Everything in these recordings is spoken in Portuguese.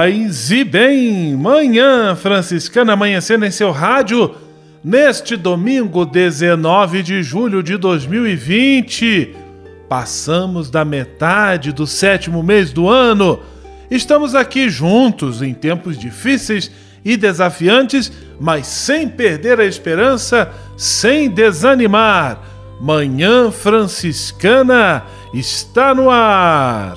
Paz e bem, manhã franciscana amanhecendo em seu rádio neste domingo 19 de julho de 2020. Passamos da metade do sétimo mês do ano. Estamos aqui juntos em tempos difíceis e desafiantes, mas sem perder a esperança, sem desanimar. Manhã Franciscana está no ar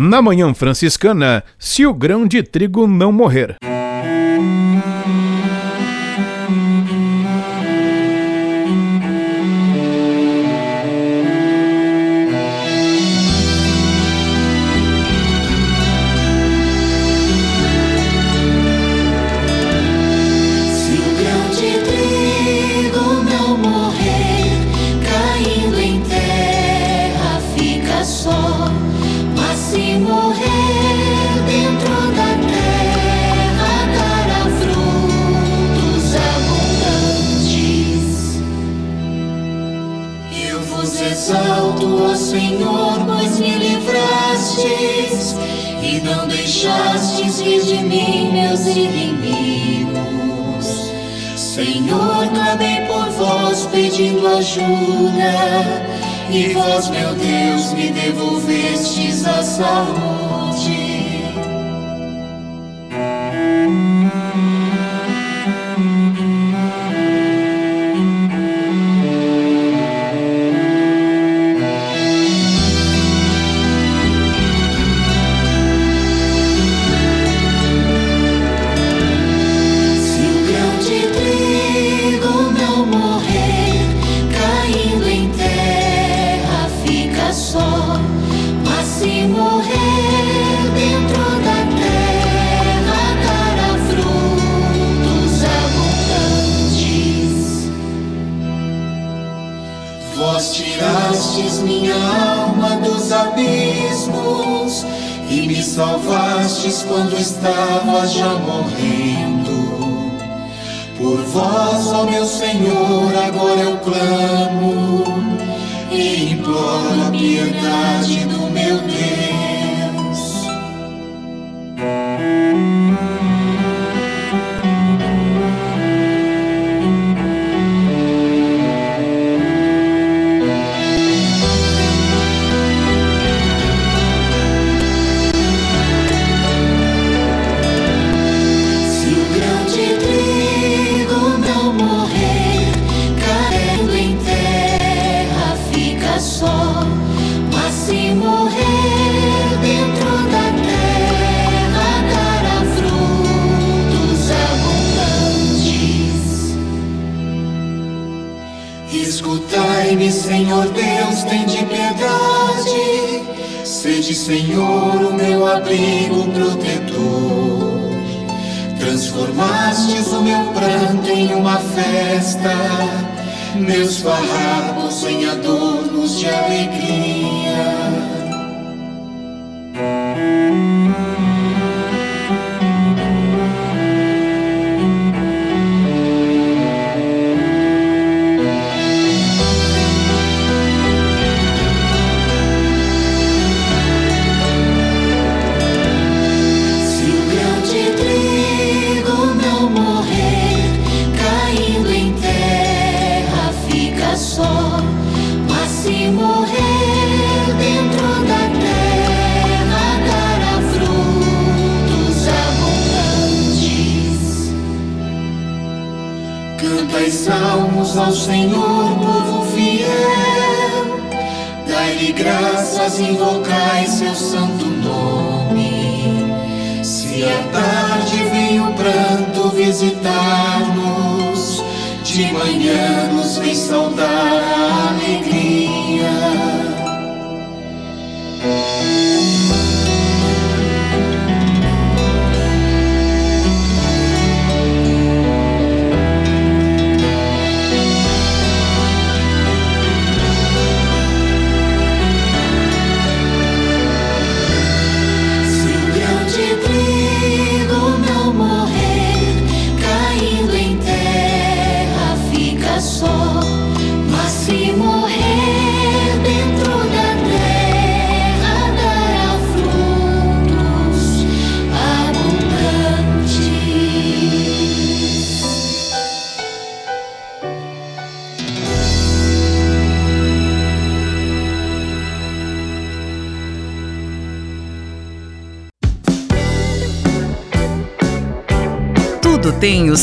Na manhã franciscana, se o grão de trigo não morrer. E vós, meu Deus, me devolvestes a saúde.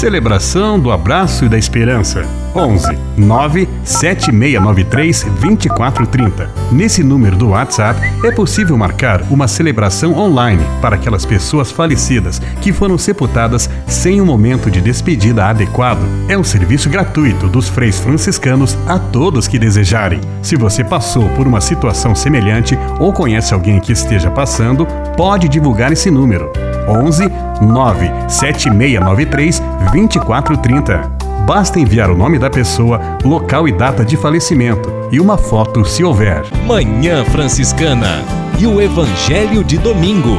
Celebração do Abraço e da Esperança. 11 9 7693 2430. Nesse número do WhatsApp é possível marcar uma celebração online para aquelas pessoas falecidas que foram sepultadas sem um momento de despedida adequado. É um serviço gratuito dos freis franciscanos a todos que desejarem. Se você passou por uma situação semelhante ou conhece alguém que esteja passando, pode divulgar esse número. 11 97693 2430. Basta enviar o nome da pessoa, local e data de falecimento e uma foto se houver. Manhã Franciscana e o Evangelho de Domingo.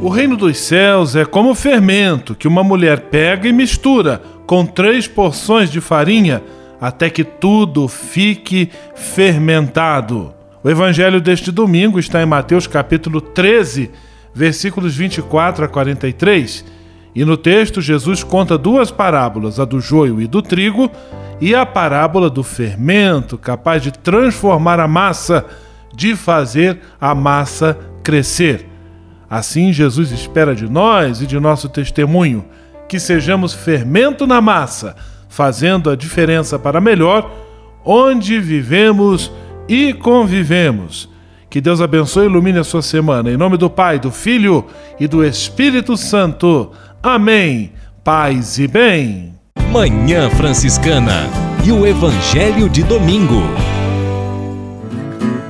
O reino dos céus é como fermento que uma mulher pega e mistura com três porções de farinha até que tudo fique fermentado. O evangelho deste domingo está em Mateus capítulo 13, versículos 24 a 43. E no texto, Jesus conta duas parábolas, a do joio e do trigo, e a parábola do fermento, capaz de transformar a massa, de fazer a massa crescer. Assim, Jesus espera de nós e de nosso testemunho que sejamos fermento na massa, fazendo a diferença para melhor onde vivemos e convivemos que Deus abençoe e ilumine a sua semana. Em nome do Pai, do Filho e do Espírito Santo. Amém. Paz e bem. Manhã Franciscana e o Evangelho de Domingo.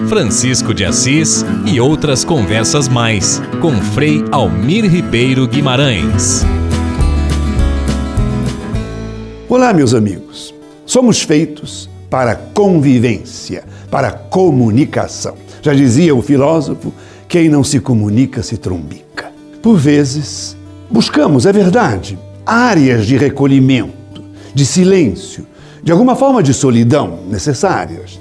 Francisco de Assis e outras conversas mais com Frei Almir Ribeiro Guimarães. Olá, meus amigos. Somos feitos para convivência, para comunicação. Já dizia o filósofo: quem não se comunica se trombica. Por vezes, buscamos, é verdade, áreas de recolhimento, de silêncio, de alguma forma de solidão necessárias.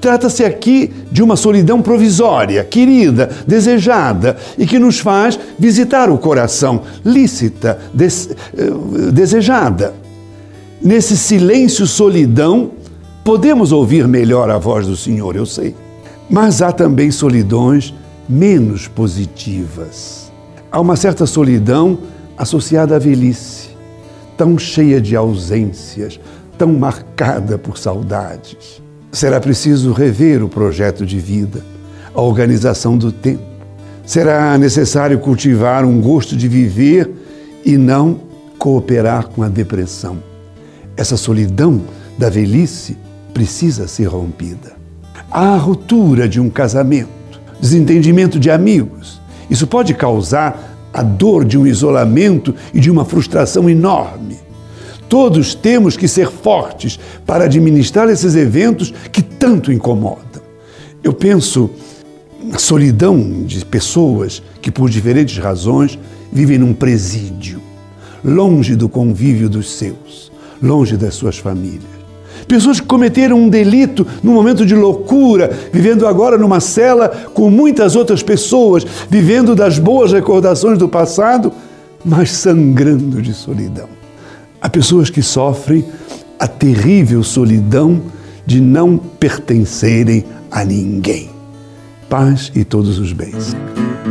Trata-se aqui de uma solidão provisória, querida, desejada e que nos faz visitar o coração, lícita, des, eh, desejada. Nesse silêncio, solidão, podemos ouvir melhor a voz do Senhor, eu sei. Mas há também solidões menos positivas. Há uma certa solidão associada à velhice, tão cheia de ausências, tão marcada por saudades. Será preciso rever o projeto de vida, a organização do tempo. Será necessário cultivar um gosto de viver e não cooperar com a depressão. Essa solidão da velhice precisa ser rompida. Há a ruptura de um casamento, desentendimento de amigos. Isso pode causar a dor de um isolamento e de uma frustração enorme. Todos temos que ser fortes para administrar esses eventos que tanto incomodam. Eu penso na solidão de pessoas que, por diferentes razões, vivem num presídio, longe do convívio dos seus, longe das suas famílias. Pessoas que cometeram um delito num momento de loucura, vivendo agora numa cela com muitas outras pessoas, vivendo das boas recordações do passado, mas sangrando de solidão. Há pessoas que sofrem a terrível solidão de não pertencerem a ninguém. Paz e todos os bens.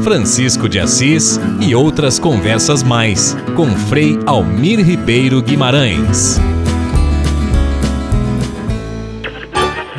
Francisco de Assis e outras conversas mais com Frei Almir Ribeiro Guimarães.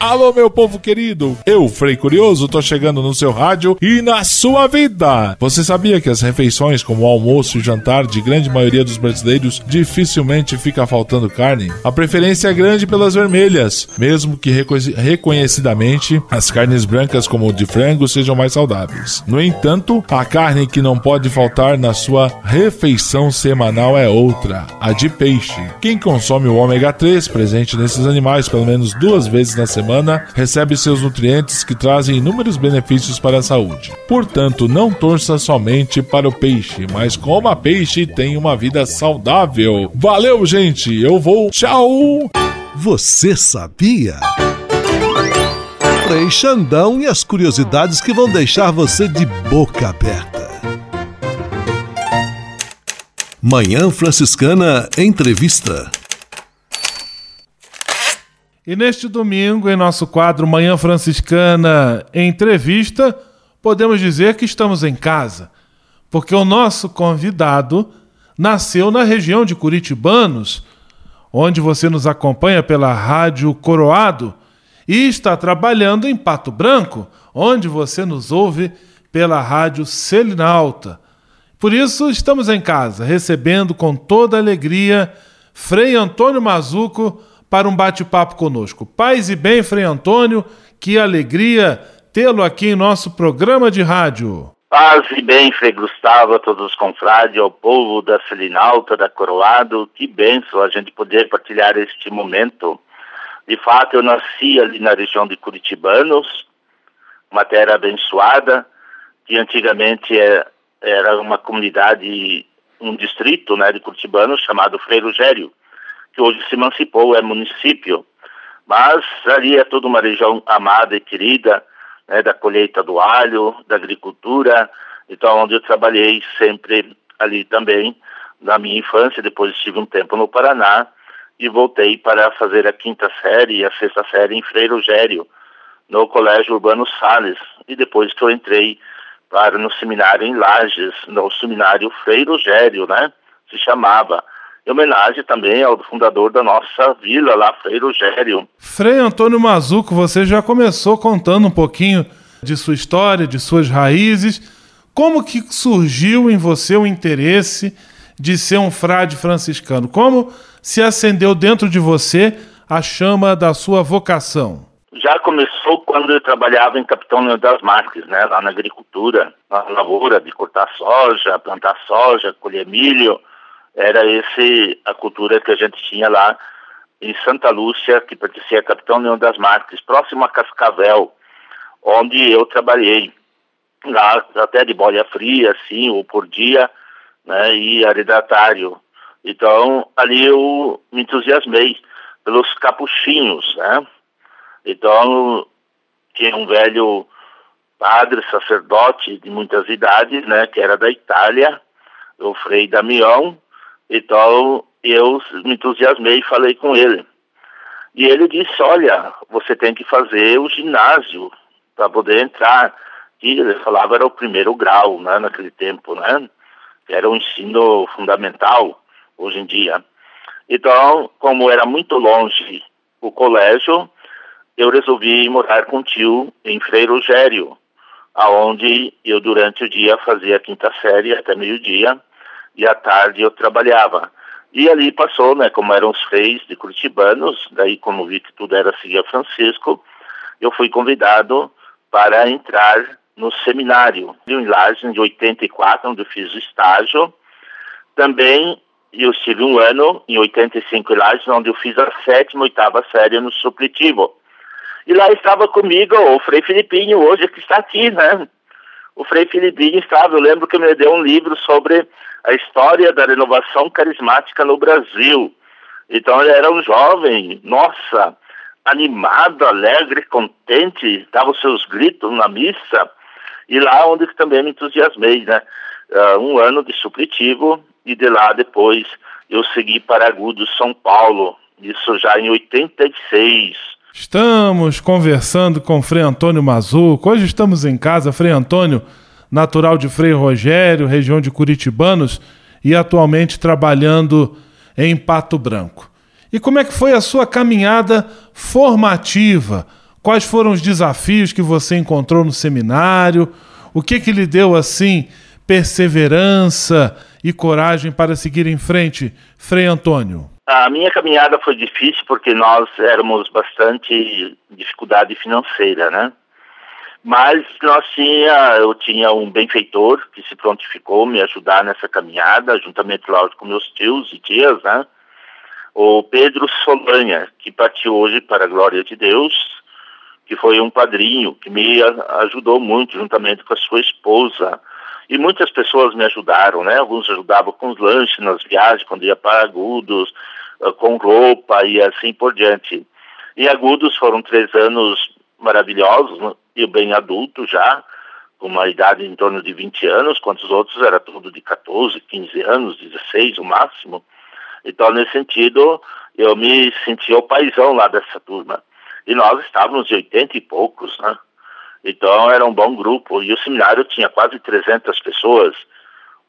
Alô, meu povo querido! Eu, Frei Curioso, tô chegando no seu rádio e na sua vida! Você sabia que as refeições, como o almoço e jantar de grande maioria dos brasileiros, dificilmente fica faltando carne? A preferência é grande pelas vermelhas, mesmo que reconhecidamente as carnes brancas, como o de frango, sejam mais saudáveis. No entanto, a carne que não pode faltar na sua refeição semanal é outra, a de peixe. Quem consome o ômega 3 presente nesses animais pelo menos duas vezes na semana recebe seus nutrientes que trazem inúmeros benefícios para a saúde. Portanto, não torça somente para o peixe, mas coma peixe e tenha uma vida saudável. Valeu, gente! Eu vou. Tchau! Você sabia? Frei Xandão e as curiosidades que vão deixar você de boca aberta. Manhã Franciscana Entrevista. E neste domingo, em nosso quadro Manhã Franciscana Entrevista, podemos dizer que estamos em casa, porque o nosso convidado nasceu na região de Curitibanos, onde você nos acompanha pela Rádio Coroado, e está trabalhando em Pato Branco, onde você nos ouve pela Rádio Selinalta. Por isso, estamos em casa, recebendo com toda alegria Frei Antônio Mazuco para um bate-papo conosco. Paz e bem, Frei Antônio, que alegria tê-lo aqui em nosso programa de rádio. Paz e bem, Frei Gustavo, a todos os confrades, ao povo da Selinalta, da Coroado, que benção a gente poder partilhar este momento. De fato, eu nasci ali na região de Curitibanos, uma terra abençoada, que antigamente é, era uma comunidade, um distrito né, de Curitibanos chamado Frei Rogério que hoje se emancipou, é município. Mas ali é toda uma região amada e querida, né, da colheita do alho, da agricultura, então onde eu trabalhei sempre ali também, na minha infância, depois estive um tempo no Paraná e voltei para fazer a quinta série e a sexta série em Freire Rogério, no Colégio Urbano Sales, e depois que eu entrei para no seminário em Lages, no seminário Freire Rogério, né, se chamava, em homenagem também ao fundador da nossa vila lá, Frei Rogério. Frei Antônio Mazuco, você já começou contando um pouquinho de sua história, de suas raízes. Como que surgiu em você o interesse de ser um frade franciscano? Como se acendeu dentro de você a chama da sua vocação? Já começou quando eu trabalhava em Capitão Leão das Marques, né, lá na agricultura, na lavoura de cortar soja, plantar soja, colher milho, era esse a cultura que a gente tinha lá em Santa Lúcia, que pertencia a Capitão Leão das Marques, próximo a Cascavel, onde eu trabalhei lá até de bolha fria, assim, ou por dia, né, e aridatário. Então, ali eu me entusiasmei pelos capuchinhos, né? Então, tinha um velho padre, sacerdote de muitas idades, né, que era da Itália, o Frei Damião, Então eu me entusiasmei e falei com ele. E ele disse: Olha, você tem que fazer o ginásio para poder entrar. E ele falava era o primeiro grau, né, naquele tempo, né? Era o ensino fundamental hoje em dia. Então, como era muito longe o colégio, eu resolvi morar com o tio em Frei Rogério, aonde eu durante o dia fazia a quinta série até meio-dia e à tarde eu trabalhava. E ali passou, né, como eram os freis de Curitibanos, daí como vi que tudo era seguir Francisco, eu fui convidado para entrar no seminário em Lages, de 84, onde eu fiz o estágio. Também eu estive um ano em 85 em onde eu fiz a sétima, oitava série no supletivo. E lá estava comigo o Frei Filipinho, hoje que está aqui, né? O Frei Filipinho estava, eu lembro que me deu um livro sobre a história da renovação carismática no Brasil. Então ele era um jovem, nossa, animado, alegre, contente, dava os seus gritos na missa. E lá onde também me entusiasmei, né? Uh, um ano de supletivo e de lá depois eu segui para Agudos, São Paulo, isso já em 86. Estamos conversando com Frei Antônio Mazuco. Hoje estamos em casa, Frei Antônio, natural de Frei Rogério, região de Curitibanos, e atualmente trabalhando em Pato Branco. E como é que foi a sua caminhada formativa? Quais foram os desafios que você encontrou no seminário? O que que lhe deu assim perseverança e coragem para seguir em frente, Frei Antônio? A minha caminhada foi difícil porque nós éramos bastante dificuldade financeira, né? Mas nós tinha, eu tinha um benfeitor que se prontificou me ajudar nessa caminhada, juntamente, lógico, com meus tios e tias, né? O Pedro Solanha, que partiu hoje para a glória de Deus, que foi um padrinho que me ajudou muito, juntamente com a sua esposa. E muitas pessoas me ajudaram, né? Alguns ajudavam com os lanches nas viagens, quando ia para Agudos, ah, com roupa e assim por diante. E Agudos foram três anos maravilhosos, né? e bem adulto já, com uma idade em torno de 20 anos, quanto os outros era tudo de 14, 15 anos, 16 o máximo. Então, nesse sentido, eu me senti o paizão lá dessa turma. E nós estávamos de 80 e poucos, né? Então, era um bom grupo. E o seminário tinha quase 300 pessoas,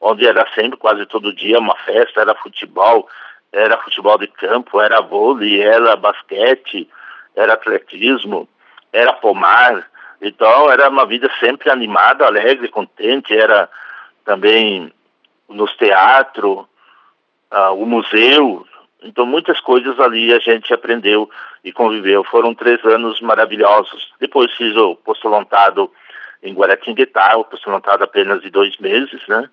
onde era sempre, quase todo dia, uma festa, era futebol, era futebol de campo, era vôlei, era basquete, era atletismo, era pomar. Então era uma vida sempre animada, alegre, contente. Era também nos teatros, uh, o museu. Então muitas coisas ali a gente aprendeu e conviveu. Foram três anos maravilhosos. Depois fiz o postulantado em Guaratinguetá, o postulantado apenas de dois meses, né?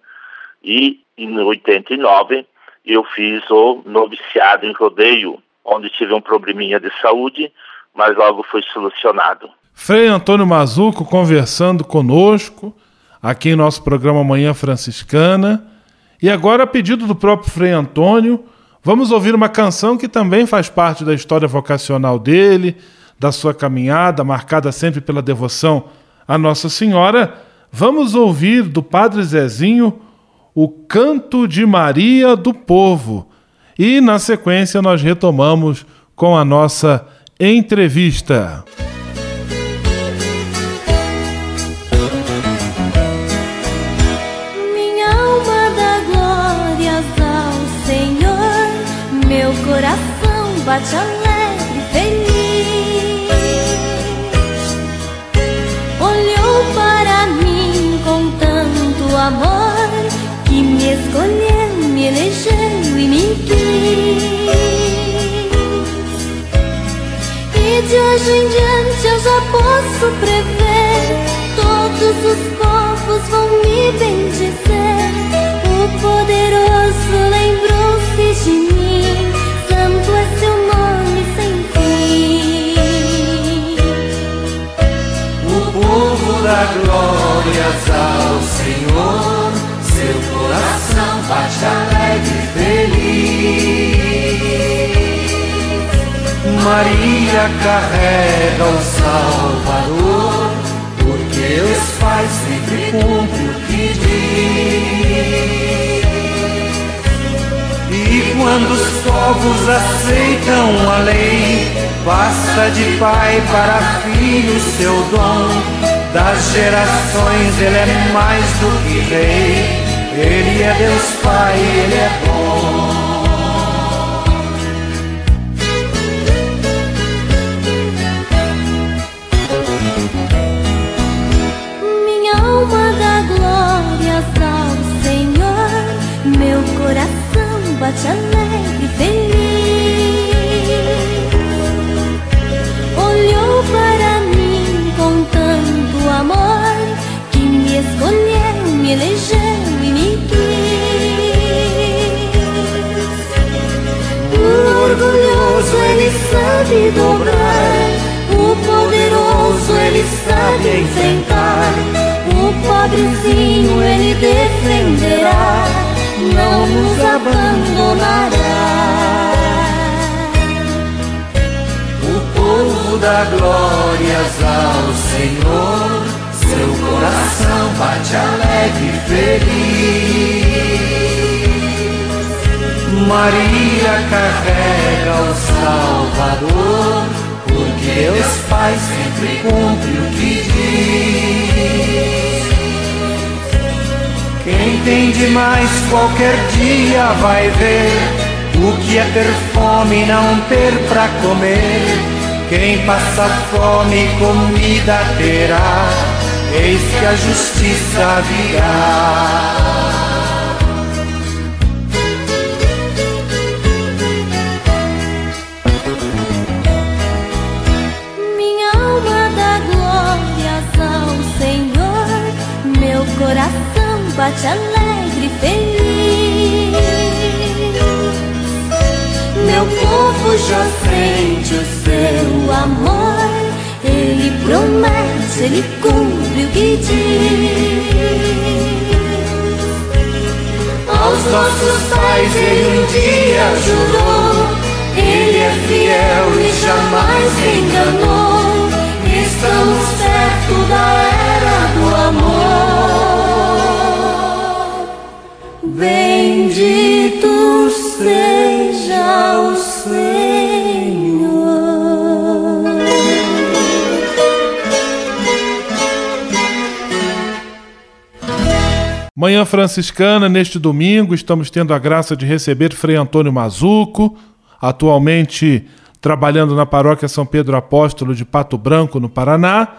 E em 89 eu fiz o noviciado em rodeio, onde tive um probleminha de saúde, mas logo foi solucionado. Frei Antônio Mazuco conversando conosco aqui em nosso programa Manhã Franciscana. E agora, a pedido do próprio Frei Antônio, vamos ouvir uma canção que também faz parte da história vocacional dele, da sua caminhada, marcada sempre pela devoção à Nossa Senhora. Vamos ouvir do Padre Zezinho o Canto de Maria do Povo. E, na sequência, nós retomamos com a nossa entrevista. Minha alma dá glórias ao Senhor, meu coração bate alegre De hoje em diante eu já posso prever, todos os povos vão me bendizer. O poderoso lembrou-se de mim, santo é seu nome sem fim. O povo dá glórias ao Senhor seu coração bate alegre e feliz. Maria carrega o Salvador, porque Deus Pai sempre cumpre o que diz. E quando os povos aceitam a lei, passa de pai para filho seu dom. Das gerações ele é mais do que rei, ele é Deus Pai, ele é bom. Bate alegre e feliz. Olhou para mim com tanto amor que me escolheu, me elegeu e me quis. O orgulhoso ele sabe dobrar, o poderoso ele sabe enfrentar, o pobrezinho ele defenderá não nos abandonará. O povo dá glórias ao Senhor, seu coração bate alegre e feliz. Maria carrega o Salvador, porque Deus Pai sempre cumpre o que diz. Quem tem demais qualquer dia vai ver o que é ter fome e não ter pra comer. Quem passa fome, comida terá, eis que a justiça virá. Bate alegre e feliz. Meu povo já sente o seu amor. Ele promete, ele cumpre o que diz. Aos nossos pais ele um dia jurou. Ele é fiel Franciscana, neste domingo, estamos tendo a graça de receber Frei Antônio Mazuco, atualmente trabalhando na paróquia São Pedro Apóstolo de Pato Branco, no Paraná,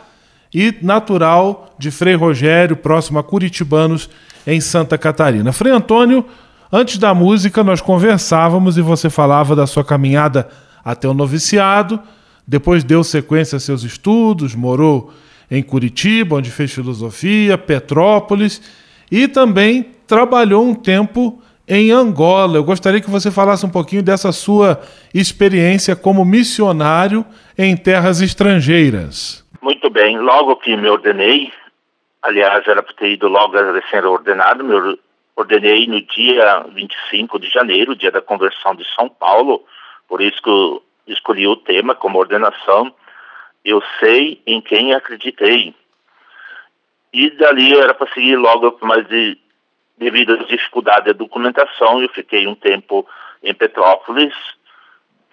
e natural de Frei Rogério, próximo a Curitibanos, em Santa Catarina. Frei Antônio, antes da música nós conversávamos e você falava da sua caminhada até o noviciado, depois deu sequência a seus estudos, morou em Curitiba, onde fez filosofia, Petrópolis e também trabalhou um tempo em Angola. Eu gostaria que você falasse um pouquinho dessa sua experiência como missionário em terras estrangeiras. Muito bem, logo que me ordenei, Aliás, era para ter ido logo a ser ordenado. Me ordenei no dia 25 de janeiro, dia da conversão de São Paulo. Por isso que eu escolhi o tema como ordenação. Eu sei em quem acreditei. E dali era para seguir logo, mas de, devido às dificuldades da documentação, eu fiquei um tempo em Petrópolis,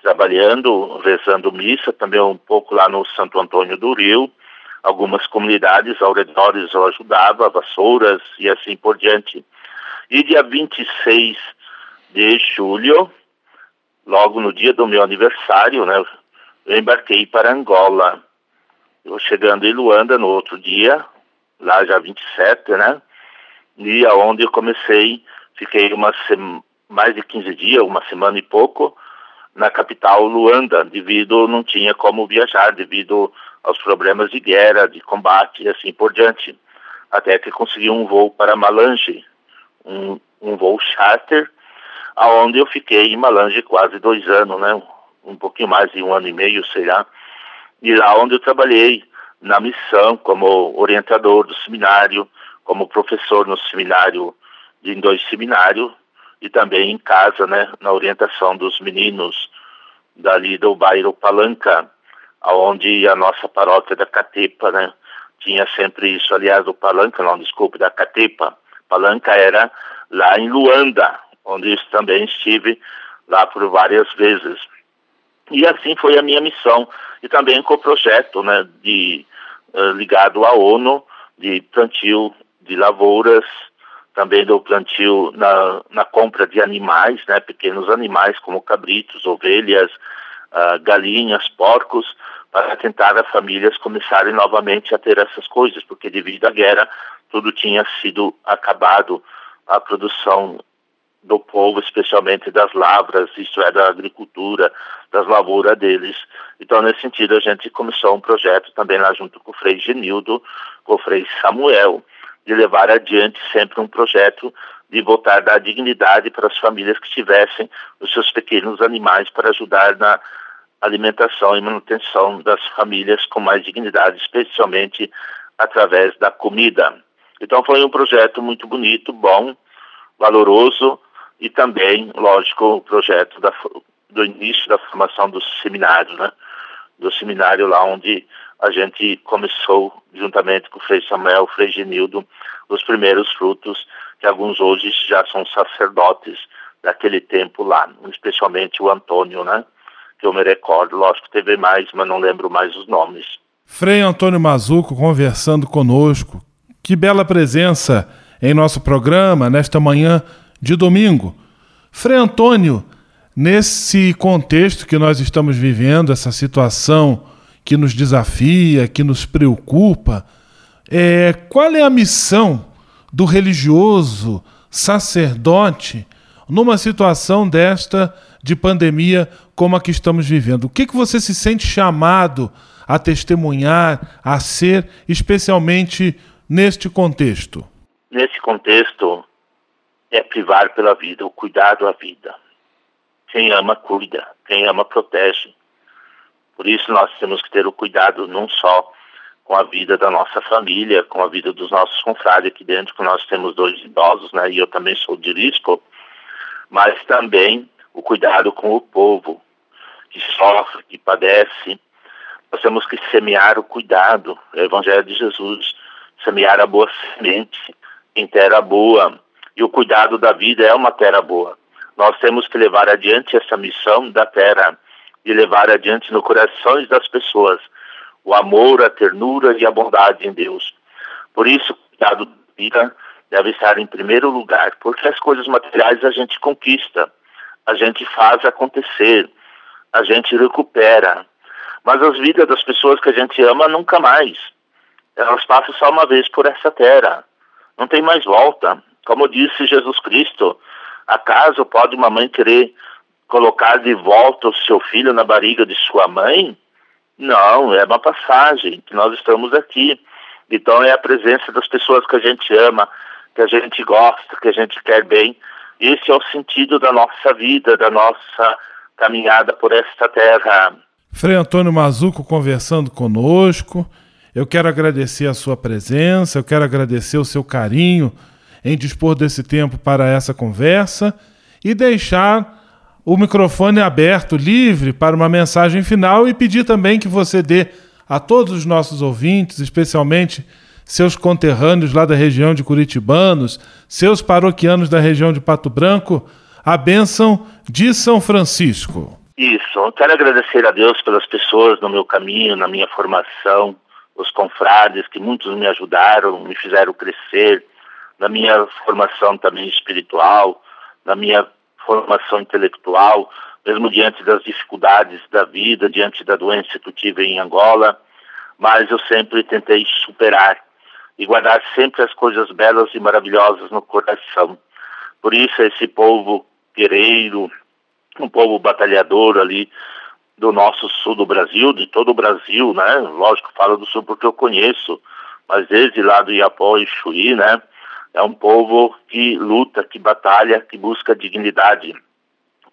trabalhando, rezando missa, também um pouco lá no Santo Antônio do Rio algumas comunidades ao redor eu ajudava, Vassouras e assim por diante. E dia 26 de julho, logo no dia do meu aniversário, né, eu embarquei para Angola. Eu chegando em Luanda no outro dia, lá já 27, né? E aonde eu comecei, fiquei uma mais de 15 dias, uma semana e pouco, na capital Luanda, devido não tinha como viajar, devido aos problemas de guerra, de combate e assim por diante. Até que consegui um voo para Malange, um, um voo charter, aonde eu fiquei em Malange quase dois anos, né? Um pouquinho mais de um ano e meio, sei lá. E lá onde eu trabalhei na missão como orientador do seminário, como professor no seminário, em dois seminários, e também em casa, né, na orientação dos meninos dali do bairro Palanca, onde a nossa paróquia da Catepa, né, tinha sempre isso, aliás, do Palanca, não, desculpe, da Catepa. Palanca era lá em Luanda, onde também estive lá por várias vezes. E assim foi a minha missão. E também com o projeto né, de, uh, ligado à ONU de plantio de lavouras, também do plantio na, na compra de animais, né, pequenos animais como cabritos, ovelhas, uh, galinhas, porcos, para tentar as famílias começarem novamente a ter essas coisas, porque devido à guerra tudo tinha sido acabado, a produção do povo, especialmente das lavras, isto é, da agricultura, das lavouras deles. Então, nesse sentido, a gente começou um projeto também lá junto com o Frei Genildo, com o Frei Samuel, de levar adiante sempre um projeto de voltar a dar dignidade para as famílias que tivessem os seus pequenos animais para ajudar na alimentação e manutenção das famílias com mais dignidade, especialmente através da comida. Então foi um projeto muito bonito, bom, valoroso e também, lógico, o projeto da, do início da formação do seminário, né? Do seminário lá onde a gente começou, juntamente com o Frei Samuel, o Frei Genildo, os primeiros frutos, que alguns hoje já são sacerdotes daquele tempo lá, especialmente o Antônio, né? Que eu me recordo, lógico, teve mais, mas não lembro mais os nomes. Frei Antônio Mazuco conversando conosco. Que bela presença em nosso programa nesta manhã de domingo. Frei Antônio, nesse contexto que nós estamos vivendo, essa situação que nos desafia, que nos preocupa, é, qual é a missão do religioso, sacerdote, numa situação desta de pandemia como a que estamos vivendo? O que, que você se sente chamado a testemunhar, a ser, especialmente neste contexto? Nesse contexto, é privar pela vida, o cuidado à vida. Quem ama, cuida. Quem ama, protege. Por isso, nós temos que ter o cuidado não só com a vida da nossa família, com a vida dos nossos confrades aqui dentro, que nós temos dois idosos, né? E eu também sou de risco, mas também o cuidado com o povo que sofre, que padece. Nós temos que semear o cuidado, o Evangelho de Jesus, semear a boa semente em terra boa, e o cuidado da vida é uma terra boa. Nós temos que levar adiante essa missão da terra, de levar adiante no corações das pessoas o amor, a ternura e a bondade em Deus. Por isso, o cuidado da vida deve estar em primeiro lugar, porque as coisas materiais a gente conquista, a gente faz acontecer, a gente recupera. Mas as vidas das pessoas que a gente ama nunca mais. Elas passam só uma vez por essa terra. Não tem mais volta. Como disse Jesus Cristo, acaso pode uma mãe querer colocar de volta o seu filho na barriga de sua mãe? Não, é uma passagem que nós estamos aqui. Então é a presença das pessoas que a gente ama, que a gente gosta, que a gente quer bem. Esse é o sentido da nossa vida, da nossa caminhada por esta terra. Frei Antônio Mazuco conversando conosco. Eu quero agradecer a sua presença, eu quero agradecer o seu carinho em dispor desse tempo para essa conversa e deixar o microfone aberto, livre, para uma mensagem final e pedir também que você dê a todos os nossos ouvintes, especialmente seus conterrâneos lá da região de Curitibanos, seus paroquianos da região de Pato Branco, a bênção de São Francisco. Isso, eu quero agradecer a Deus pelas pessoas no meu caminho, na minha formação, os confrades que muitos me ajudaram, me fizeram crescer, na minha formação também espiritual, na minha formação intelectual, mesmo diante das dificuldades da vida, diante da doença que eu tive em Angola, mas eu sempre tentei superar e guardar sempre as coisas belas e maravilhosas no coração. Por isso esse povo guerreiro, um povo batalhador ali do nosso sul do Brasil, de todo o Brasil, né? Lógico, falo do sul porque eu conheço, mas desde lá do Iapó e Chuí, né? É um povo que luta, que batalha, que busca dignidade.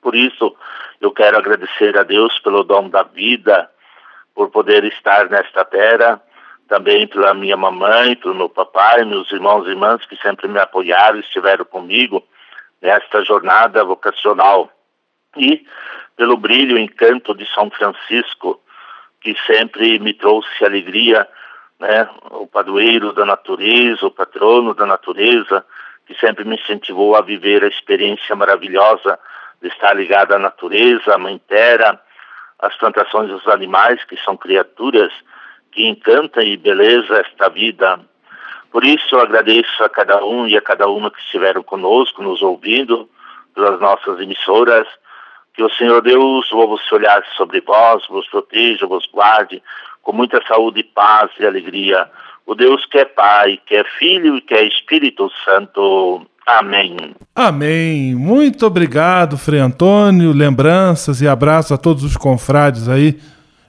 Por isso, eu quero agradecer a Deus pelo dom da vida, por poder estar nesta terra, também pela minha mamãe, pelo meu papai, meus irmãos e irmãs que sempre me apoiaram, estiveram comigo nesta jornada vocacional. E pelo brilho e encanto de São Francisco, que sempre me trouxe alegria né, o padroeiro da natureza, o patrono da natureza, que sempre me incentivou a viver a experiência maravilhosa de estar ligado à natureza, à mãe terra, às plantações dos animais, que são criaturas que encantam e beleza esta vida. Por isso eu agradeço a cada um e a cada uma que estiveram conosco, nos ouvindo, pelas nossas emissoras. Que o Senhor Deus volva se olhar sobre vós, vos proteja, vos guarde, com muita saúde, paz e alegria. O Deus que é Pai, que é Filho e que é Espírito Santo. Amém. Amém. Muito obrigado, Frei Antônio. Lembranças e abraços a todos os confrades aí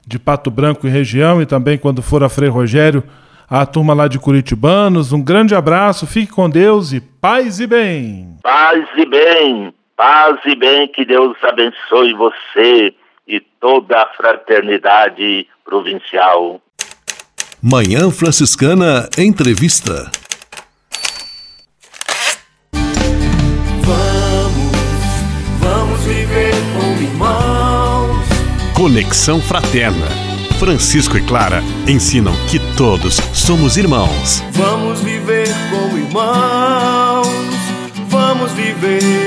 de Pato Branco e região e também quando for a Frei Rogério, a turma lá de Curitibanos. Um grande abraço, fique com Deus e paz e bem. Paz e bem, paz e bem, que Deus abençoe você e toda a fraternidade provincial. Manhã Franciscana Entrevista. Vamos, vamos viver como irmãos. Conexão Fraterna. Francisco e Clara ensinam que todos somos irmãos. Vamos viver como irmãos. Vamos viver.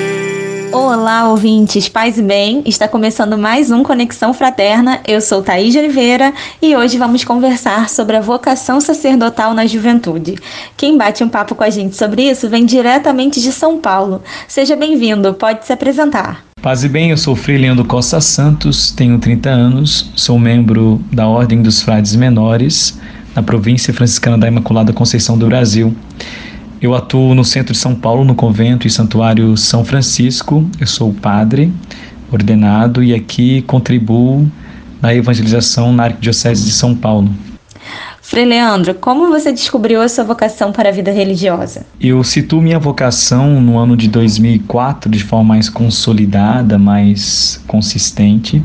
Olá, ouvintes, paz e bem. Está começando mais um Conexão Fraterna. Eu sou Thaís de Oliveira e hoje vamos conversar sobre a vocação sacerdotal na juventude. Quem bate um papo com a gente sobre isso vem diretamente de São Paulo. Seja bem-vindo, pode se apresentar. Paz e bem, eu sou Frei Leandro Costa Santos, tenho 30 anos, sou membro da Ordem dos Frades Menores, na província franciscana da Imaculada Conceição do Brasil. Eu atuo no centro de São Paulo, no convento e santuário São Francisco. Eu sou padre ordenado e aqui contribuo na evangelização na Arquidiocese de São Paulo. Frei Leandro, como você descobriu a sua vocação para a vida religiosa? Eu situo minha vocação no ano de 2004 de forma mais consolidada, mais consistente.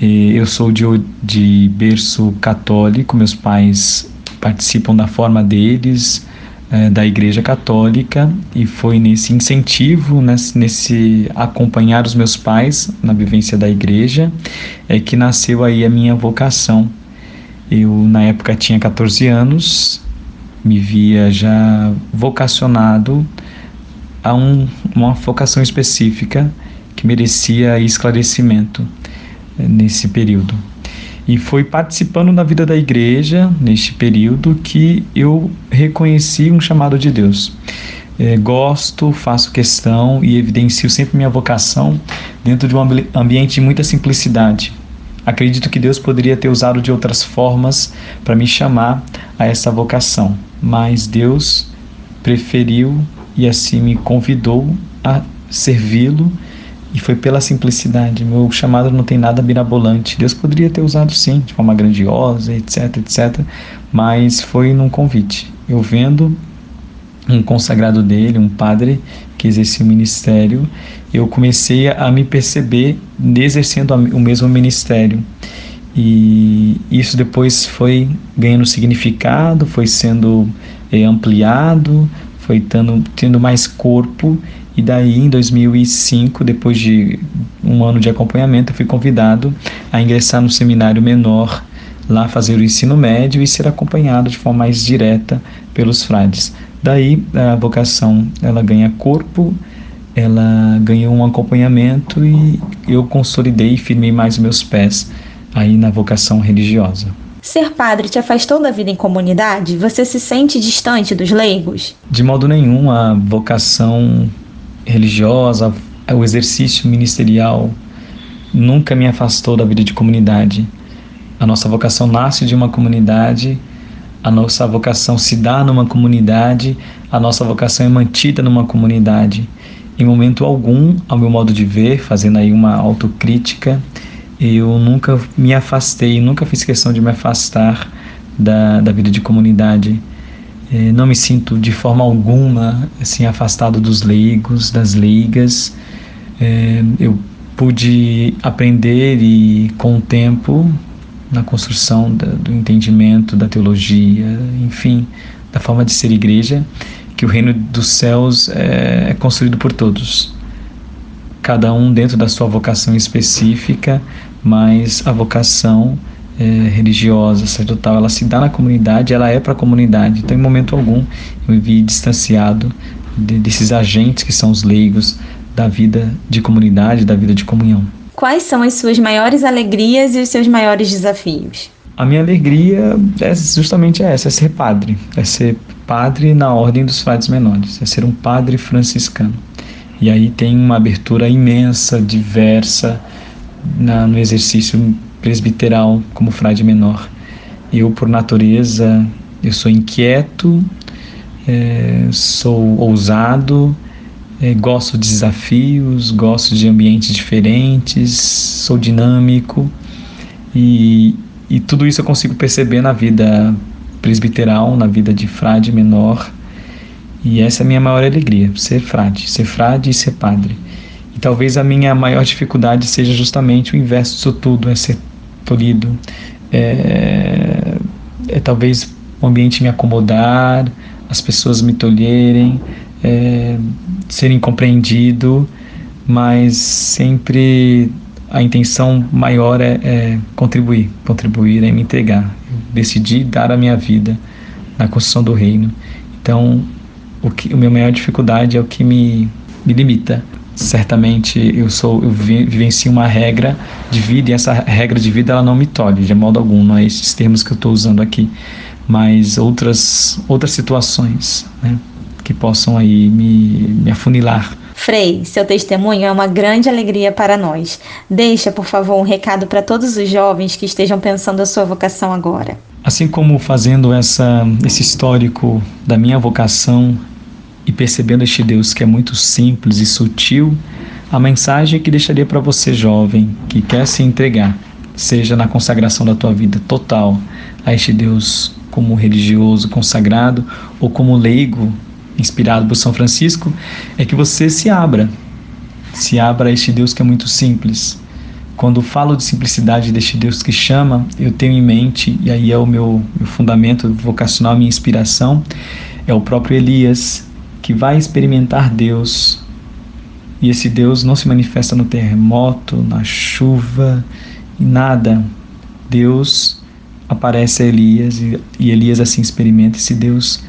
Eu sou de, de berço católico, meus pais participam da forma deles, é, da Igreja Católica e foi nesse incentivo, nesse, nesse, acompanhar os meus pais na vivência da Igreja, é que nasceu aí a minha vocação. Eu na época tinha 14 anos, me via já vocacionado a um, uma vocação específica que merecia esclarecimento é, nesse período. E foi participando da vida da igreja, neste período, que eu reconheci um chamado de Deus. É, gosto, faço questão e evidencio sempre minha vocação dentro de um ambiente de muita simplicidade. Acredito que Deus poderia ter usado de outras formas para me chamar a essa vocação, mas Deus preferiu e assim me convidou a servi-lo e foi pela simplicidade. Meu chamado não tem nada mirabolante. Deus poderia ter usado sim, de forma grandiosa, etc, etc. Mas foi num convite. Eu vendo um consagrado dele, um padre que exercia o ministério, eu comecei a me perceber exercendo o mesmo ministério. E isso depois foi ganhando significado, foi sendo é, ampliado, foi tendo, tendo mais corpo e daí, em 2005, depois de um ano de acompanhamento, eu fui convidado a ingressar no seminário menor, lá fazer o ensino médio e ser acompanhado de forma mais direta pelos frades. Daí, a vocação, ela ganha corpo, ela ganhou um acompanhamento e eu consolidei e firmei mais meus pés aí na vocação religiosa. Ser padre te afastou da vida em comunidade? Você se sente distante dos leigos? De modo nenhum, a vocação religiosa, o exercício ministerial nunca me afastou da vida de comunidade. A nossa vocação nasce de uma comunidade, a nossa vocação se dá numa comunidade, a nossa vocação é mantida numa comunidade. Em momento algum, ao meu modo de ver, fazendo aí uma autocrítica, eu nunca me afastei, nunca fiz questão de me afastar da, da vida de comunidade. É, não me sinto de forma alguma assim afastado dos leigos, das leigas. É, eu pude aprender e com o tempo na construção do entendimento da teologia, enfim, da forma de ser igreja, que o reino dos céus é, é construído por todos, cada um dentro da sua vocação específica, mas a vocação é, religiosa, sacerdotal, ela se dá na comunidade, ela é para a comunidade. Então, em momento algum, eu me vi distanciado de, desses agentes que são os leigos da vida de comunidade, da vida de comunhão. Quais são as suas maiores alegrias e os seus maiores desafios? A minha alegria é justamente essa, é ser padre, é ser padre na ordem dos frades menores, é ser um padre franciscano. E aí tem uma abertura imensa, diversa, na, no exercício presbiteral como frade menor. Eu, por natureza, eu sou inquieto, é, sou ousado, é, gosto de desafios, gosto de ambientes diferentes, sou dinâmico e, e tudo isso eu consigo perceber na vida presbiteral, na vida de frade menor. E essa é a minha maior alegria, ser frade, ser frade e ser padre. E talvez a minha maior dificuldade seja justamente o inverso disso tudo, é ser tolhido, é, é talvez o ambiente me acomodar, as pessoas me tolherem, é, ser incompreendido, mas sempre a intenção maior é, é, contribuir, contribuir é me entregar. Eu decidi dar a minha vida na construção do reino. Então, o que, a minha maior dificuldade é o que me, me limita. Certamente eu sou eu vivencio uma regra de vida e essa regra de vida ela não me tolhe de modo algum, não é esses termos que eu estou usando aqui, mas outras outras situações, né? que possam aí me, me afunilar. Frei, seu testemunho é uma grande alegria para nós. Deixa, por favor, um recado para todos os jovens que estejam pensando a sua vocação agora. Assim como fazendo essa, esse histórico da minha vocação e percebendo este Deus que é muito simples e sutil, a mensagem que deixaria para você, jovem, que quer se entregar, seja na consagração da tua vida total a este Deus como religioso consagrado ou como leigo inspirado por São Francisco, é que você se abra. Se abra a este Deus que é muito simples. Quando falo de simplicidade deste Deus que chama, eu tenho em mente, e aí é o meu, meu fundamento vocacional, minha inspiração, é o próprio Elias, que vai experimentar Deus. E esse Deus não se manifesta no terremoto, na chuva, em nada. Deus aparece a Elias e, e Elias assim experimenta esse Deus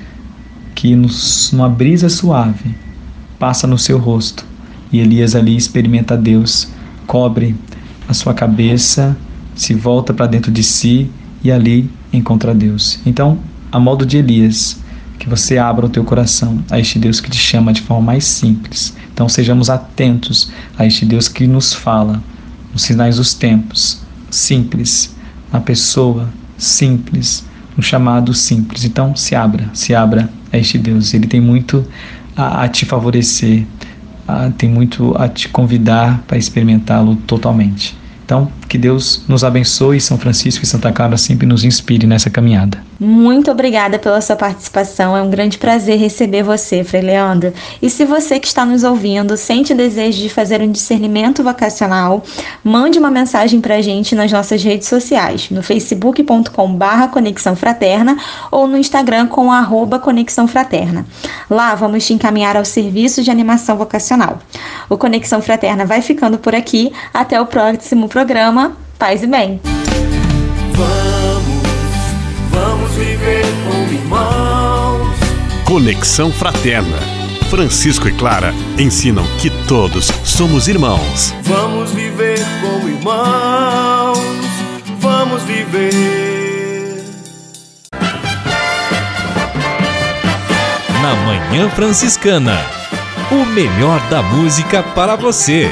que nos, numa brisa suave passa no seu rosto e Elias ali experimenta Deus, cobre a sua cabeça, se volta para dentro de si e ali encontra Deus. Então, a modo de Elias, que você abra o teu coração a este Deus que te chama de forma mais simples. Então, sejamos atentos a este Deus que nos fala nos sinais dos tempos, simples, na pessoa simples, no chamado simples. Então, se abra, se abra a este Deus. Ele tem muito a, a te favorecer, a, tem muito a te convidar para experimentá-lo totalmente. Então, que Deus nos abençoe, São Francisco e Santa Clara sempre nos inspire nessa caminhada. Muito obrigada pela sua participação. É um grande prazer receber você, Frei Leandro. E se você que está nos ouvindo sente o desejo de fazer um discernimento vocacional, mande uma mensagem para a gente nas nossas redes sociais, no facebook.com/barra Conexão Fraterna ou no Instagram com arroba Conexão Fraterna. Lá vamos te encaminhar ao serviço de animação vocacional. O Conexão Fraterna vai ficando por aqui. Até o próximo programa paz e bem. Vamos, vamos viver como irmãos. Conexão Fraterna. Francisco e Clara ensinam que todos somos irmãos. Vamos viver como irmãos. Vamos viver. Na Manhã Franciscana. O melhor da música para você.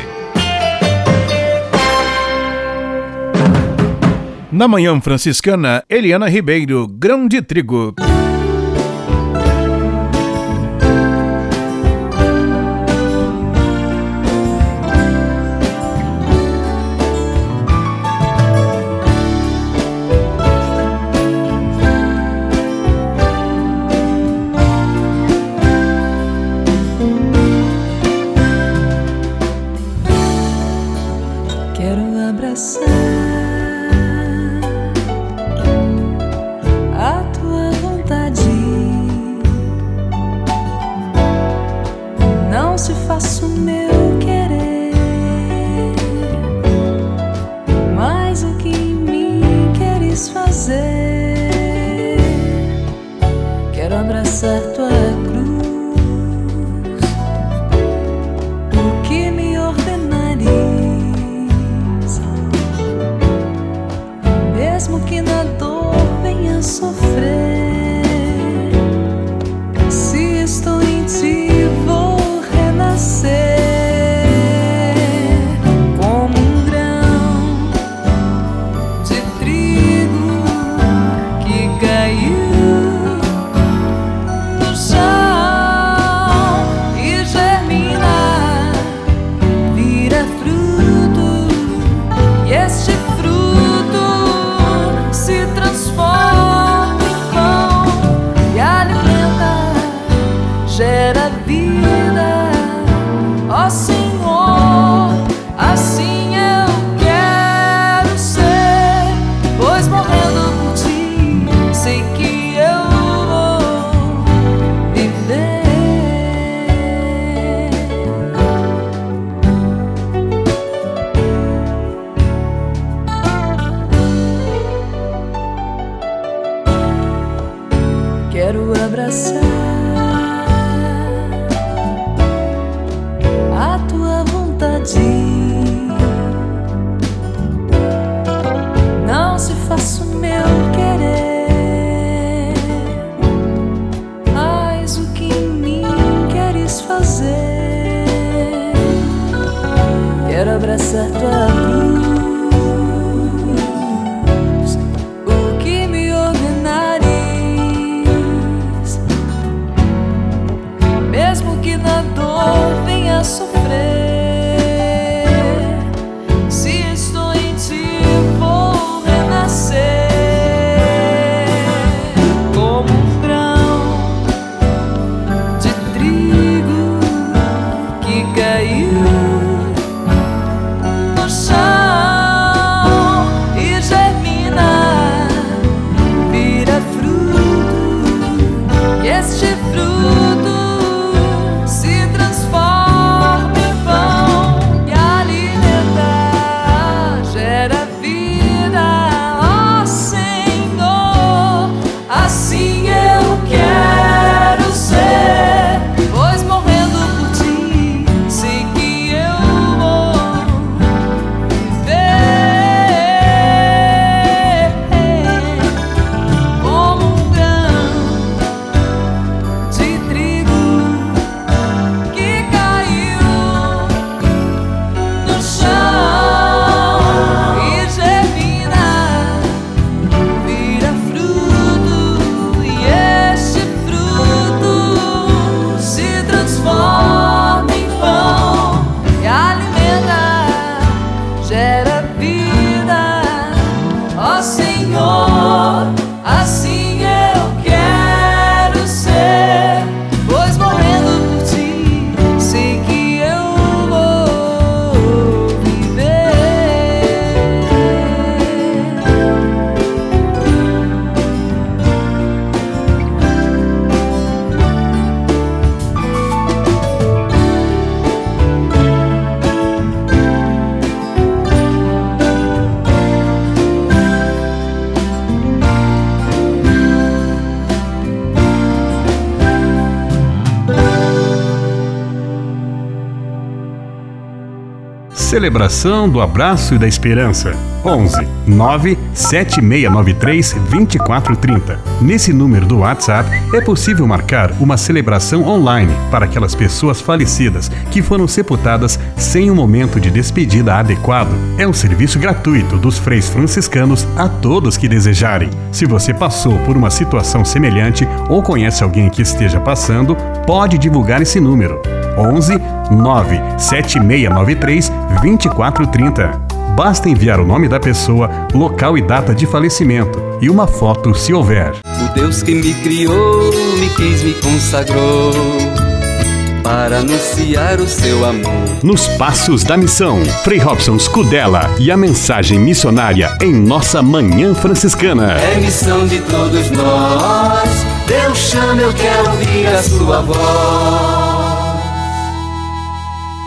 Na Manhã Franciscana, Eliana Ribeiro, Grão de Trigo. Abraçar a tua vontade. Celebração do Abraço e da Esperança. 11 9 7693 2430. Nesse número do WhatsApp é possível marcar uma celebração online para aquelas pessoas falecidas que foram sepultadas sem um momento de despedida adequado. É um serviço gratuito dos freis franciscanos a todos que desejarem. Se você passou por uma situação semelhante ou conhece alguém que esteja passando, pode divulgar esse número. 11 9 7693 2430. Basta enviar o nome da pessoa, local e data de falecimento e uma foto se houver. O Deus que me criou, me quis, me consagrou para anunciar o seu amor. Nos Passos da Missão, Frei Robson Scudella e a mensagem missionária em nossa Manhã Franciscana. É missão de todos nós. Deus chama, eu quero ouvir a sua voz.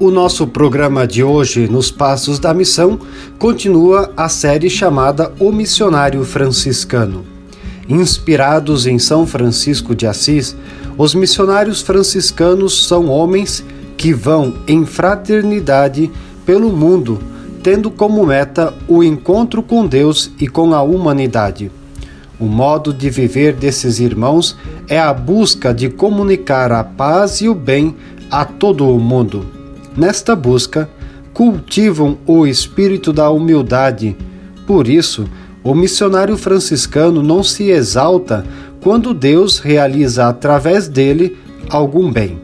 O nosso programa de hoje, Nos Passos da Missão, continua a série chamada O Missionário Franciscano. Inspirados em São Francisco de Assis, os missionários franciscanos são homens que vão em fraternidade pelo mundo tendo como meta o encontro com Deus e com a humanidade. O modo de viver desses irmãos é a busca de comunicar a paz e o bem a todo o mundo. Nesta busca, cultivam o espírito da humildade. Por isso, o missionário franciscano não se exalta quando Deus realiza através dele algum bem.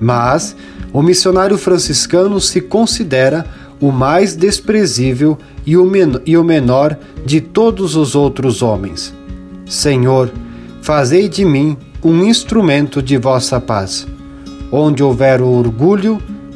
Mas o missionário franciscano se considera o mais desprezível e o, e o menor de todos os outros homens. Senhor, fazei de mim um instrumento de vossa paz. Onde houver orgulho,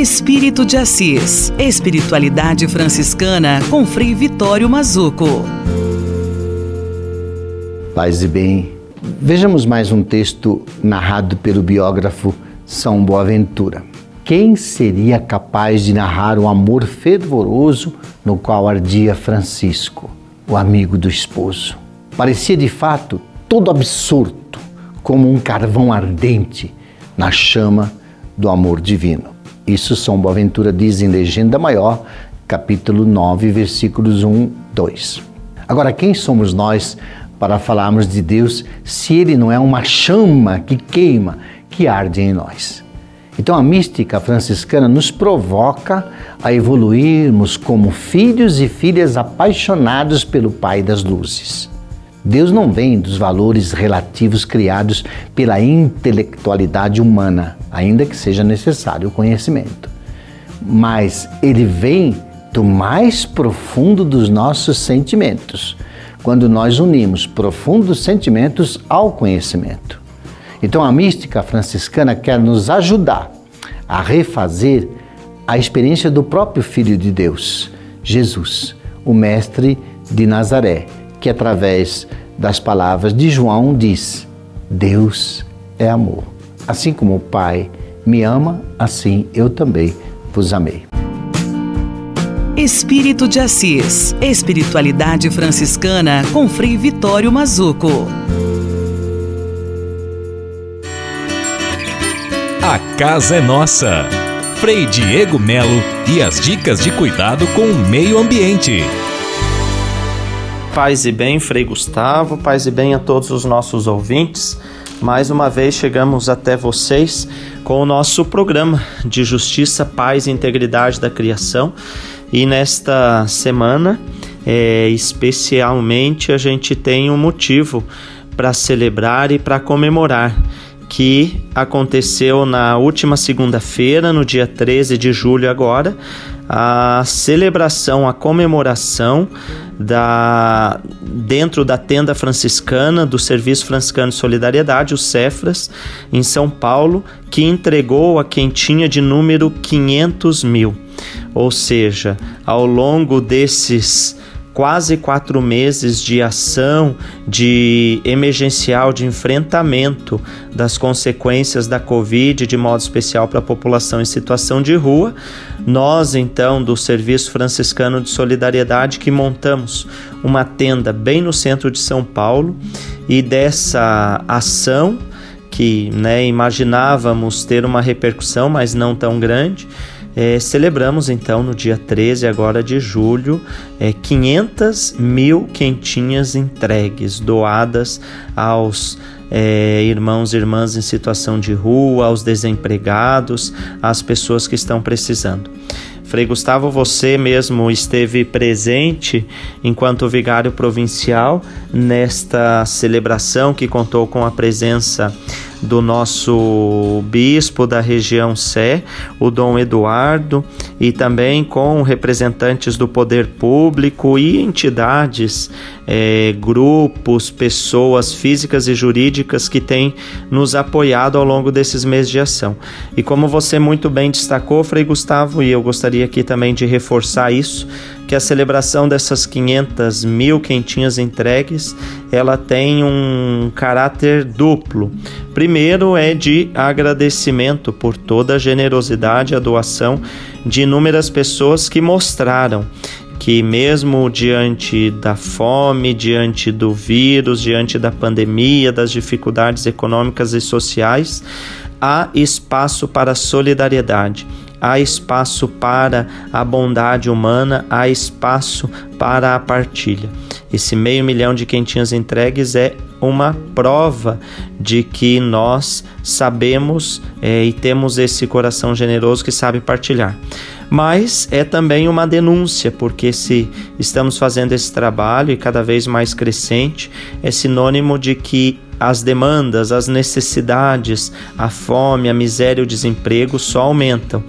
Espírito de Assis, Espiritualidade Franciscana com Frei Vitório Mazuco. Paz e bem. Vejamos mais um texto narrado pelo biógrafo São Boaventura. Quem seria capaz de narrar o amor fervoroso no qual ardia Francisco, o amigo do esposo? Parecia de fato todo absorto, como um carvão ardente na chama do amor divino. Isso São Boaventura diz em Legenda Maior, capítulo 9, versículos 1, 2. Agora, quem somos nós para falarmos de Deus se Ele não é uma chama que queima, que arde em nós. Então a mística franciscana nos provoca a evoluirmos como filhos e filhas apaixonados pelo Pai das Luzes. Deus não vem dos valores relativos criados pela intelectualidade humana, ainda que seja necessário o conhecimento. Mas ele vem do mais profundo dos nossos sentimentos quando nós unimos profundos sentimentos ao conhecimento. Então a mística franciscana quer nos ajudar a refazer a experiência do próprio Filho de Deus, Jesus, o Mestre de Nazaré, que através das palavras de João diz: Deus é amor. Assim como o Pai me ama, assim eu também vos amei. Espírito de Assis, Espiritualidade Franciscana com Frei Vitório Mazuco. A casa é nossa. Frei Diego Melo e as dicas de cuidado com o meio ambiente. Paz e bem, Frei Gustavo, paz e bem a todos os nossos ouvintes. Mais uma vez chegamos até vocês com o nosso programa de Justiça, Paz e Integridade da Criação e nesta semana, é, especialmente, a gente tem um motivo para celebrar e para comemorar que aconteceu na última segunda-feira, no dia 13 de julho agora, a celebração, a comemoração da dentro da tenda franciscana do Serviço Franciscano de Solidariedade, o Cefras, em São Paulo, que entregou a quentinha de número 500 mil. Ou seja, ao longo desses quase quatro meses de ação de emergencial de enfrentamento das consequências da Covid, de modo especial para a população em situação de rua. Nós, então, do Serviço Franciscano de Solidariedade, que montamos uma tenda bem no centro de São Paulo e dessa ação que né, imaginávamos ter uma repercussão, mas não tão grande. É, celebramos então no dia 13 agora de julho é, 500 mil quentinhas entregues, doadas aos é, irmãos e irmãs em situação de rua, aos desempregados, às pessoas que estão precisando. Frei Gustavo, você mesmo esteve presente enquanto vigário provincial nesta celebração que contou com a presença do nosso bispo da região Sé, o Dom Eduardo, e também com representantes do poder público e entidades, é, grupos, pessoas físicas e jurídicas que têm nos apoiado ao longo desses meses de ação. E como você muito bem destacou, Frei Gustavo, e eu gostaria aqui também de reforçar isso, que a celebração dessas 500 mil quentinhas entregues ela tem um caráter duplo. Primeiro é de agradecimento por toda a generosidade e a doação de inúmeras pessoas que mostraram que mesmo diante da fome, diante do vírus, diante da pandemia, das dificuldades econômicas e sociais, há espaço para solidariedade há espaço para a bondade humana, há espaço para a partilha. Esse meio milhão de quentinhas entregues é uma prova de que nós sabemos é, e temos esse coração generoso que sabe partilhar. Mas é também uma denúncia, porque se estamos fazendo esse trabalho e cada vez mais crescente, é sinônimo de que as demandas, as necessidades, a fome, a miséria e o desemprego só aumentam.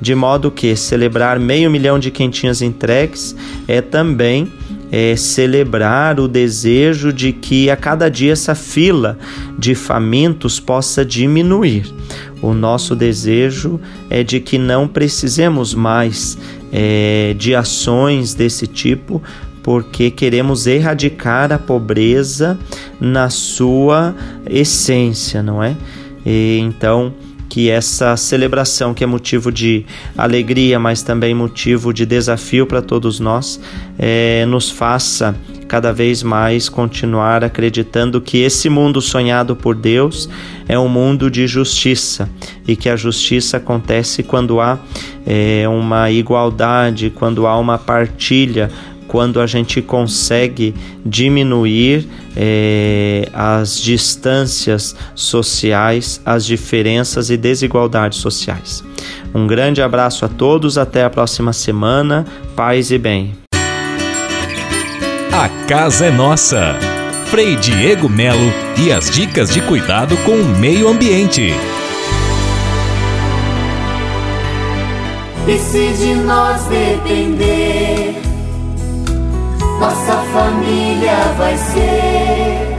De modo que celebrar meio milhão de quentinhas entregues é também é, celebrar o desejo de que a cada dia essa fila de famintos possa diminuir. O nosso desejo é de que não precisemos mais é, de ações desse tipo, porque queremos erradicar a pobreza na sua essência, não é? E, então, que essa celebração, que é motivo de alegria, mas também motivo de desafio para todos nós, é, nos faça cada vez mais continuar acreditando que esse mundo sonhado por Deus é um mundo de justiça e que a justiça acontece quando há é, uma igualdade, quando há uma partilha quando a gente consegue diminuir é, as distâncias sociais, as diferenças e desigualdades sociais. Um grande abraço a todos, até a próxima semana, paz e bem. A casa é nossa. Frei Diego Melo e as dicas de cuidado com o meio ambiente. E se de nós depender nossa família vai ser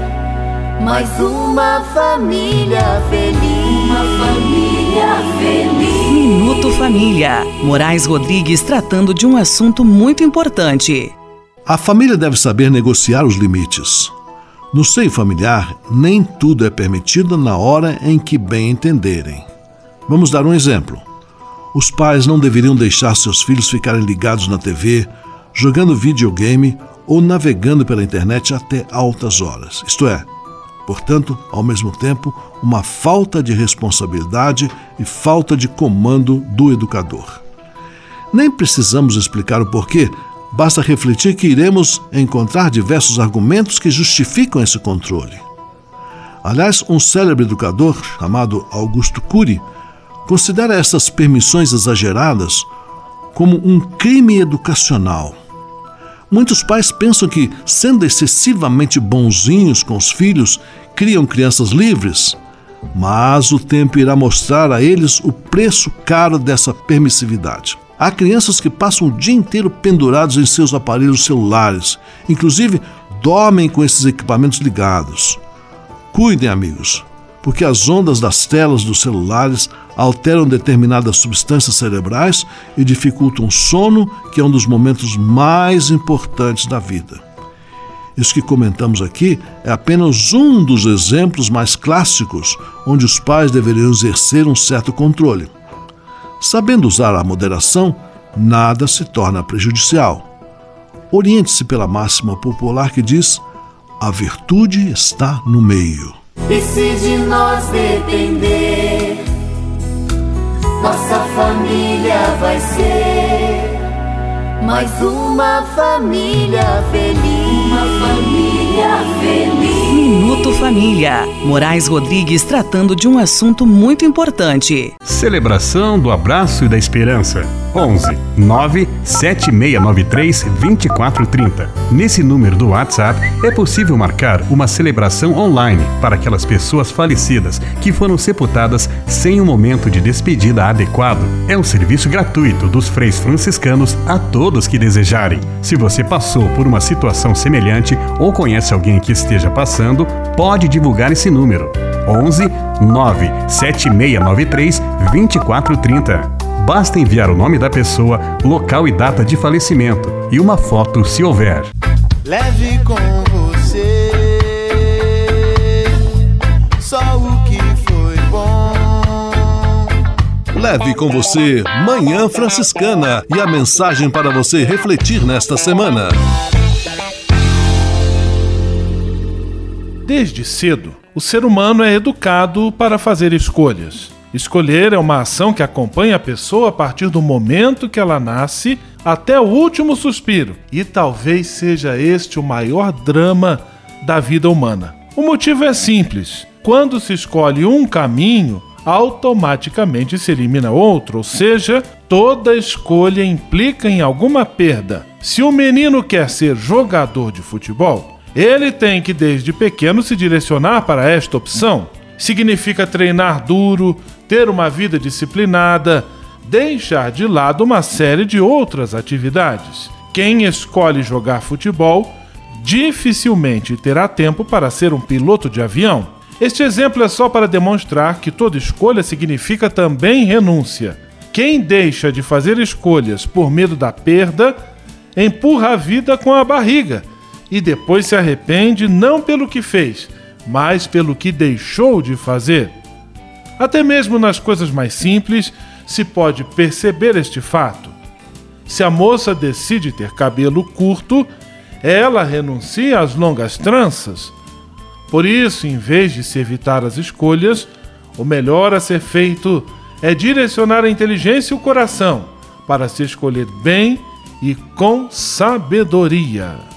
mais uma família feliz. Uma família feliz. Minuto Família. Moraes Rodrigues tratando de um assunto muito importante. A família deve saber negociar os limites. No seio familiar, nem tudo é permitido na hora em que bem entenderem. Vamos dar um exemplo. Os pais não deveriam deixar seus filhos ficarem ligados na TV jogando videogame ou navegando pela internet até altas horas. Isto é, portanto, ao mesmo tempo, uma falta de responsabilidade e falta de comando do educador. Nem precisamos explicar o porquê, basta refletir que iremos encontrar diversos argumentos que justificam esse controle. Aliás, um célebre educador chamado Augusto Cury considera essas permissões exageradas como um crime educacional Muitos pais pensam que, sendo excessivamente bonzinhos com os filhos, criam crianças livres. Mas o tempo irá mostrar a eles o preço caro dessa permissividade. Há crianças que passam o dia inteiro pendurados em seus aparelhos celulares, inclusive dormem com esses equipamentos ligados. Cuidem, amigos, porque as ondas das telas dos celulares alteram determinadas substâncias cerebrais e dificultam o sono, que é um dos momentos mais importantes da vida. Isso que comentamos aqui é apenas um dos exemplos mais clássicos onde os pais deveriam exercer um certo controle. Sabendo usar a moderação, nada se torna prejudicial. Oriente-se pela máxima popular que diz: a virtude está no meio. E se de nós depender, nossa família vai ser mais uma família feliz. Uma família. Minuto Família. Moraes Rodrigues tratando de um assunto muito importante. Celebração do Abraço e da Esperança. 11 9 7693 2430. Nesse número do WhatsApp é possível marcar uma celebração online para aquelas pessoas falecidas que foram sepultadas sem um momento de despedida adequado. É um serviço gratuito dos freis franciscanos a todos que desejarem. Se você passou por uma situação semelhante ou conhece alguém que esteja passando, pode divulgar esse número. 11 9 7693 2430. Basta enviar o nome da pessoa, local e data de falecimento e uma foto se houver. Leve com você só o que foi bom. Leve com você Manhã Franciscana e a mensagem para você refletir nesta semana. Desde cedo, o ser humano é educado para fazer escolhas. Escolher é uma ação que acompanha a pessoa a partir do momento que ela nasce até o último suspiro, e talvez seja este o maior drama da vida humana. O motivo é simples: quando se escolhe um caminho, automaticamente se elimina outro, ou seja, toda escolha implica em alguma perda. Se o menino quer ser jogador de futebol, ele tem que desde pequeno se direcionar para esta opção. Significa treinar duro, ter uma vida disciplinada, deixar de lado uma série de outras atividades. Quem escolhe jogar futebol dificilmente terá tempo para ser um piloto de avião. Este exemplo é só para demonstrar que toda escolha significa também renúncia. Quem deixa de fazer escolhas por medo da perda, empurra a vida com a barriga e depois se arrepende não pelo que fez, mas pelo que deixou de fazer. Até mesmo nas coisas mais simples se pode perceber este fato. Se a moça decide ter cabelo curto, ela renuncia às longas tranças. Por isso, em vez de se evitar as escolhas, o melhor a ser feito é direcionar a inteligência e o coração para se escolher bem e com sabedoria.